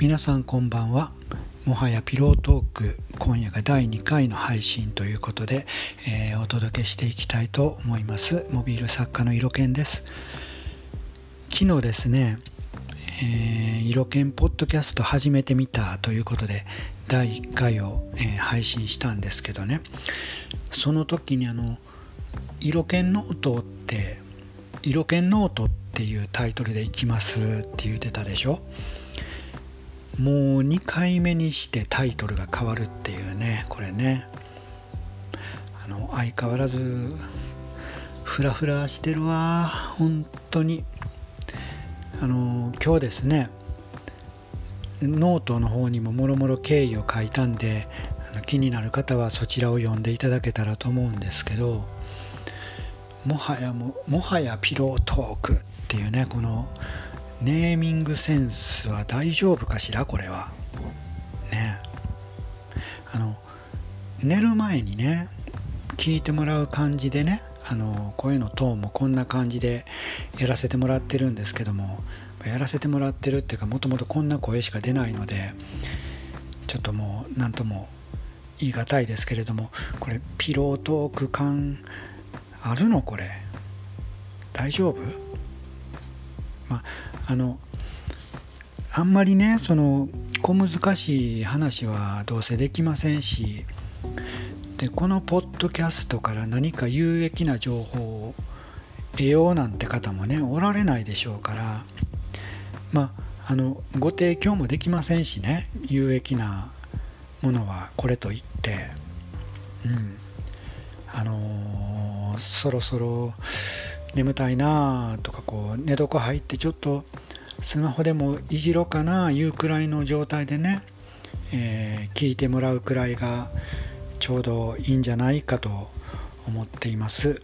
皆さんこんばんは。妄想ピロートーク今夜が第2回の配信ということで、えー、お届けしていきたいと思います。モビール作家の色犬です。昨日ですね、えー、色犬ポッドキャスト始めてみたということで第1回を、えー、配信したんですけどね。その時にあの色犬ノートって色犬ノートっていうタイトルでいきますって言ってたでしょ？もう2回目にしてタイトルが変わるっていうねこれね。あの相変わらずフラフラしてるわ。本当に。あの今日ですねノートの方にももろもろ経緯を書いたんであの気になる方はそちらを読んでいただけたらと思うんですけどもはやももはやピロートークっていうねこのネーミングセンスは大丈夫かしらこれは。ね。あの寝る前にね聞いてもらう感じでねあの声のトーンもこんな感じでやらせてもらってるんですけどもやらせてもらってるっていうかもともとこんな声しか出ないのでちょっともう何とも言い難いですけれどもこれピロートーク感あるの？これ。大丈夫？まああのあんまりねその小難しい話はどうせできませんしでこのポッドキャストから何か有益な情報を得ようなんて方もねおられないでしょうからまあのご提供もできませんしね有益なものはこれといってうん。あのー、そろそろ眠たいなとかこう寝床入ってちょっとスマホでもいじろうかないうくらいの状態でね、えー、聞いてもらうくらいがちょうどいいんじゃないかと思っています。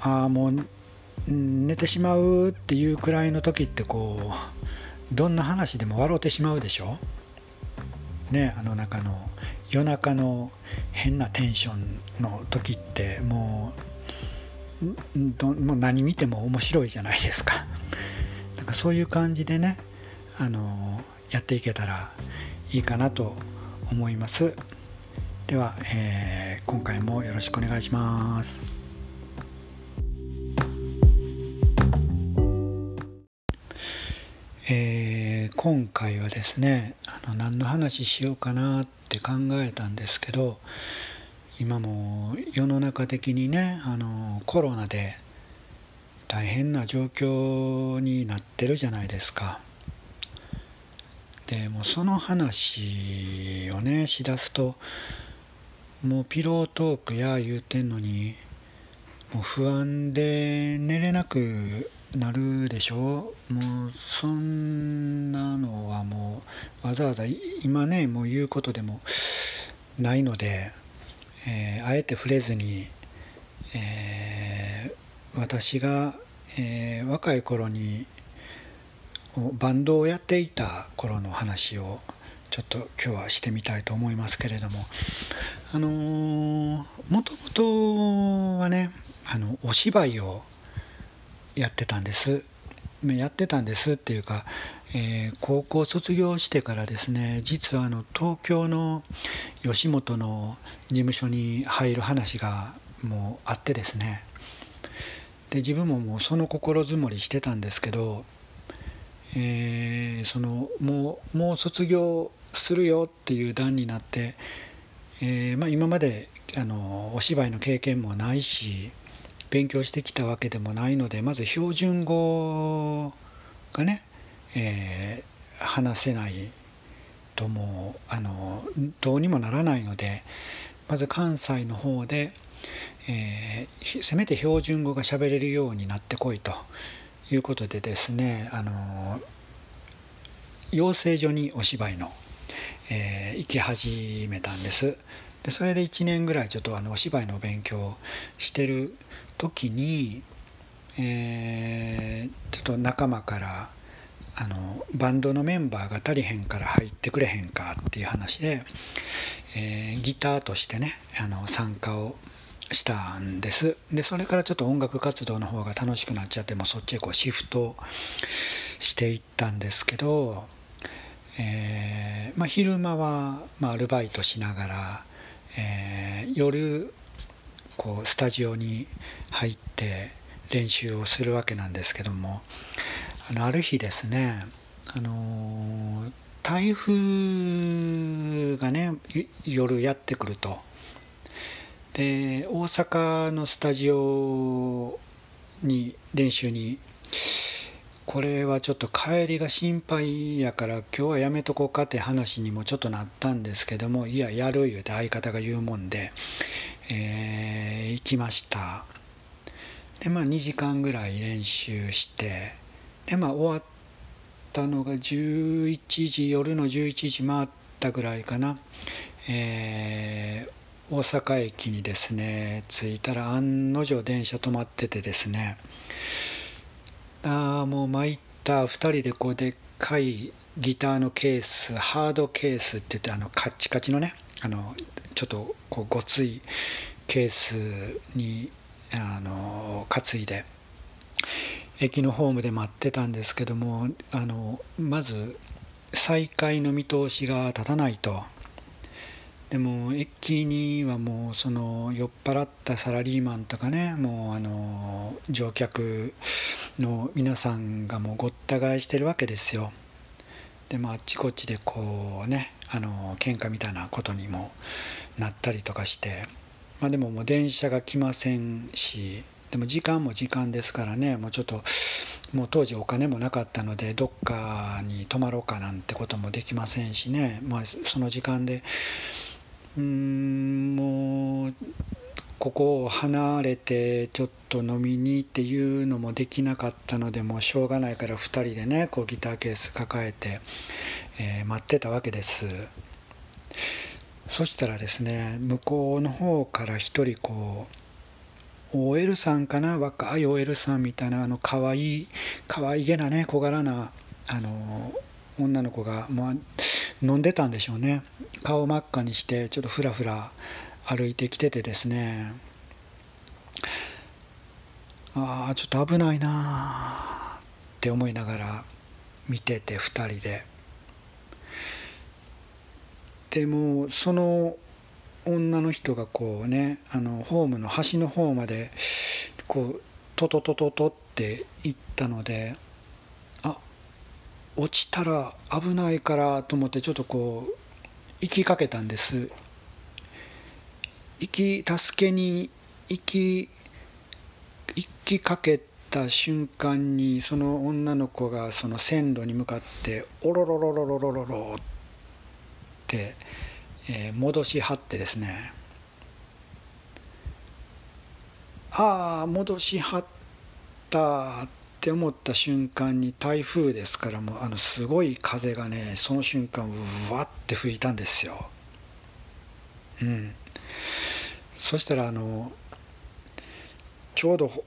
ああもう寝てしまうっていうくらいの時ってこうどんな話でも笑ってしまうでしょ？ねあの中の夜中の変なテンションの時ってもうどもう何見ても面白いじゃないですか。なんかそういう感じでね、あのやっていけたらいいかなと思います。では、えー、今回もよろしくお願いします。え、今回はですねあの何の話しようかなって考えたんですけど今も世の中的にねあのコロナで大変な状況になってるじゃないですか。でもうその話をねしだすともうピロートークや言うてんのにもう不安で寝れなくなるでしょもうそんなのはもうわざわざ今ねもう言うことでもないのでえー、あえて触れずに、えー、私が、えー、若い頃にバンドをやっていた頃の話をちょっと今日はしてみたいと思いますけれどもあのもともとはねあのお芝居をやってたんです。やってたんですっていうか、えー、高校卒業してからですね実はあの東京の吉本の事務所に入る話がもうあってですね。で自分ももうその心づもりしてたんですけど、えー、そのもうもう卒業するよっていう段になって、えー、まあ、今まであのお芝居の経験もないし勉強してきたわけでもないのでまず標準語がね、えー、話せないともうあのどうにもならないのでまず関西の方で、えー、せめて標準語が喋れるようになってこいということでですねあの養成所にお芝居の、えー、行き始めたんです。でそれで1年ぐらいちょっとあのお芝居の勉強してる時に、えー、ちょっと仲間からあのバンドのメンバーが足りへんから入ってくれへんかっていう話で、えー、ギターとしてねあの参加をしたんです。でそれからちょっと音楽活動の方が楽しくなっちゃってもそっちへこうシフトしていったんですけど、えーまあ、昼間は、まあ、アルバイトしながら、えー、夜こうスタジオに入って練習をするわけなんですけどもあのある日ですね、あの、台風がね夜やってくると。で大阪のスタジオに練習にこれはちょっと帰りが心配やから今日はやめとこうかって話にもちょっとなったんですけどもいややる言うて相方が言うもんで、えー、行きました。でまあ2時間ぐらい練習してでまあ終わったのが11時夜の11時回ったぐらいかな、えー、大阪駅にですね着いたら案の定電車止まっててですね。ああもう参った2人でこうでっかいギターのケースハードケースって言ってあのカッチカチのねあのちょっとこうごついケースにあの担いで。駅のホームで待ってたんですけどもあのまず再開の見通しが立たないと。でも駅にはもうその酔っ払ったサラリーマンとかねもうあの乗客の皆さんがもうごった返してるわけですよ。でもあっちこっちでこうねあの喧嘩みたいなことにもなったりとかして。まあでももう電車が来ませんしでも時間も時間ですからねもうちょっともう当時お金もなかったのでどっかに泊まろうかなんてこともできませんしね、まあ、その時間でうんもうここを離れてちょっと飲みにっていうのもできなかったのでもうしょうがないから2人でねこうギターケース抱えて、えー、待ってたわけです。そしたらですね向こうの方から1人こう OL さんかな？若い OL さんみたいなあの可愛い可愛げなね小柄なあの女の子が、まあ、飲んでたんでしょうね。顔真っ赤にしてちょっとふらふら歩いてきててですね。ああちょっと危ないなって思いながら見てて2人で。でもその女の人がこうねあのホームの端の方までこうトトトトトって行ったのであ落ちたら危ないからと思ってちょっとこう行きかけたんです。行き助けに行き行きかけた瞬間にその女の子がその線路に向かって「おろろろろろろろろ」って、えー、戻しはってですねああ戻しはったって思った瞬間に台風ですからもうあのすごい風がねその瞬間うわって吹いたんですよ。うんそしたらあのちょうど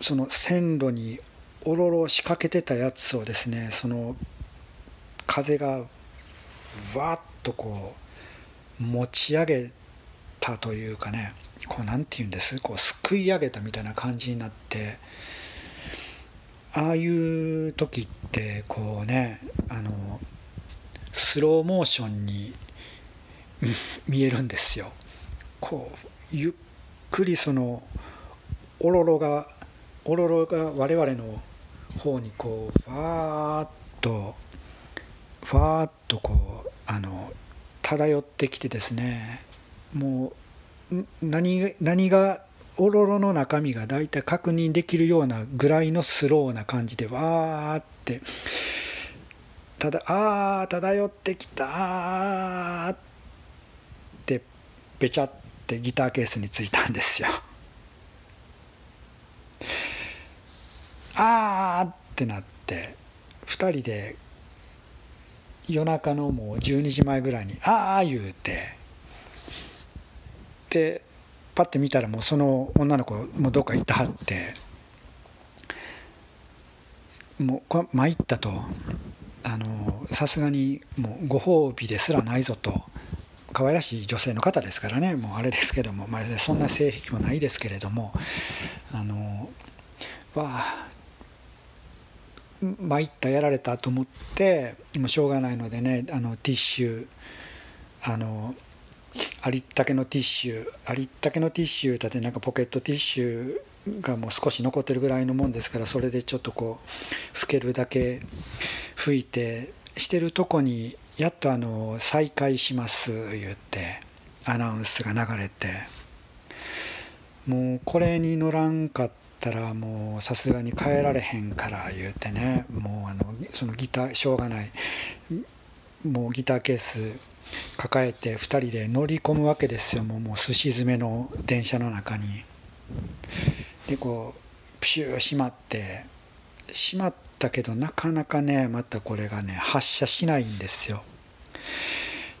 その線路におろろ仕掛けてたやつをですねその風がわっとこう持ち上げたというかねこう何て言うんです？こうすくい上げたみたいな感じになってああいう時ってこうねあのスローモーションに見えるんですよ。こうゆっくりそのおろろがおろろが我々の方にこうファーッとファーッとこうあの漂ってきてですねもう何何がおろろの中身が大体確認できるようなぐらいのスローな感じでわーってただああ漂ってきたってべちゃっってギターケースについたんですよ。あーってなって2人で夜中のもう12時前ぐらいに「ああ」言うて。でパッて見たらもうその女の子もどっか行ってはって。もう参ったと。さすがにもうご褒美ですらないぞと。可愛らしい女性の方ですからね。もうあれですけども、まあ、そんな性癖もないですけれども。あのわあ参ったやられたと思ってもうしょうがないのでねあのティッシュあのありったけのティッシュありったけのティッシュだってなんかポケットティッシュがもう少し残ってるぐらいのもんですからそれでちょっとこう拭けるだけ拭いてしてるとこにやっとあの再開します言ってアナウンスが流れて。もうこれに乗らんかったたらもうさすがに帰られへんから言うてね。もうあのそのギターしょうがない。もうギターケース抱えて2人で乗り込むわけですよ。もうもうすし詰めの電車の中に。でこうプシュー閉まって。閉まったけどなかなかねまたこれがね発射しないんですよ。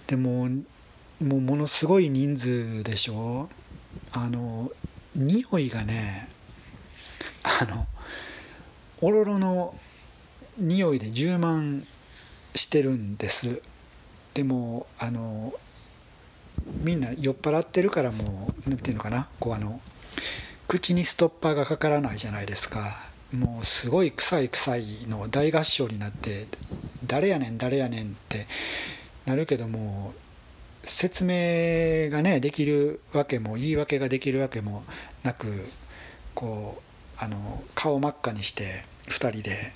でももうものすごい人数でしょ。あの匂いがねあのおろろの匂いで充満してるんです。でもあのみんな酔っ払ってるからもう何て言うのかな。こうあの口にストッパーがかからないじゃないですか。もうすごい臭い臭いの大合唱になって誰やねん誰やねんってなるけども説明がねできるわけも言い訳ができるわけもなくこうあの顔真っ赤にして2人で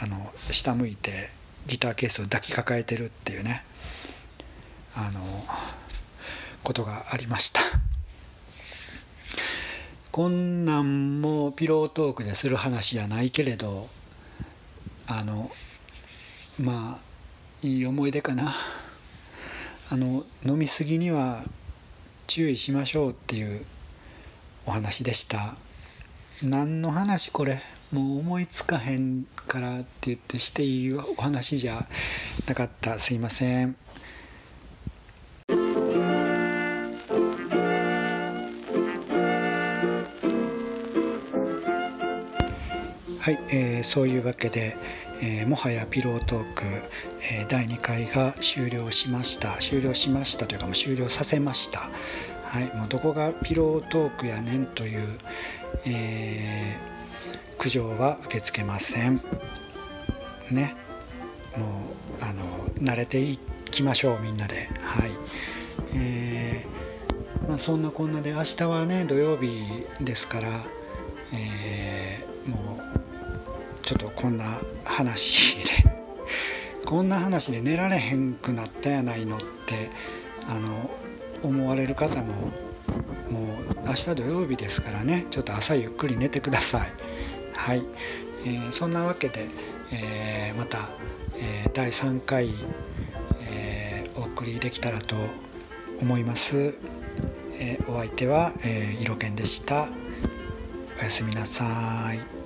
あの下向いてギターケースを抱きかかえてるっていうねあのことがありました。こんなんもピロートークでする話じゃないけれどあのまあいい思い出かな。あの飲み過ぎには注意しましょうっていうお話でした。何の話これ？もう思いつかへんからって言ってしていいお話じゃなかった。すいません。はい、えー、そういうわけで、えー、もはやピロートーク、えー、第2回が終了しました。終了しましたというかもう終了させました。はいもうどこがピロートークやねんという、え苦情は受け付けません。ね。もうあの慣れていきましょうみんなで。はい。えー、まあ、そんなこんなで明日はね土曜日ですから、えー、もうちょっとこんな話で こんな話で寝られへんくなったやないのってあの思われる方ももう明日土曜日ですからねちょっと朝ゆっくり寝てください。はい、えー、そんなわけで、えー、また、えー、第3回、えお送りできたらと思います、えお相手は、えー、色犬でした。おやすみなさい。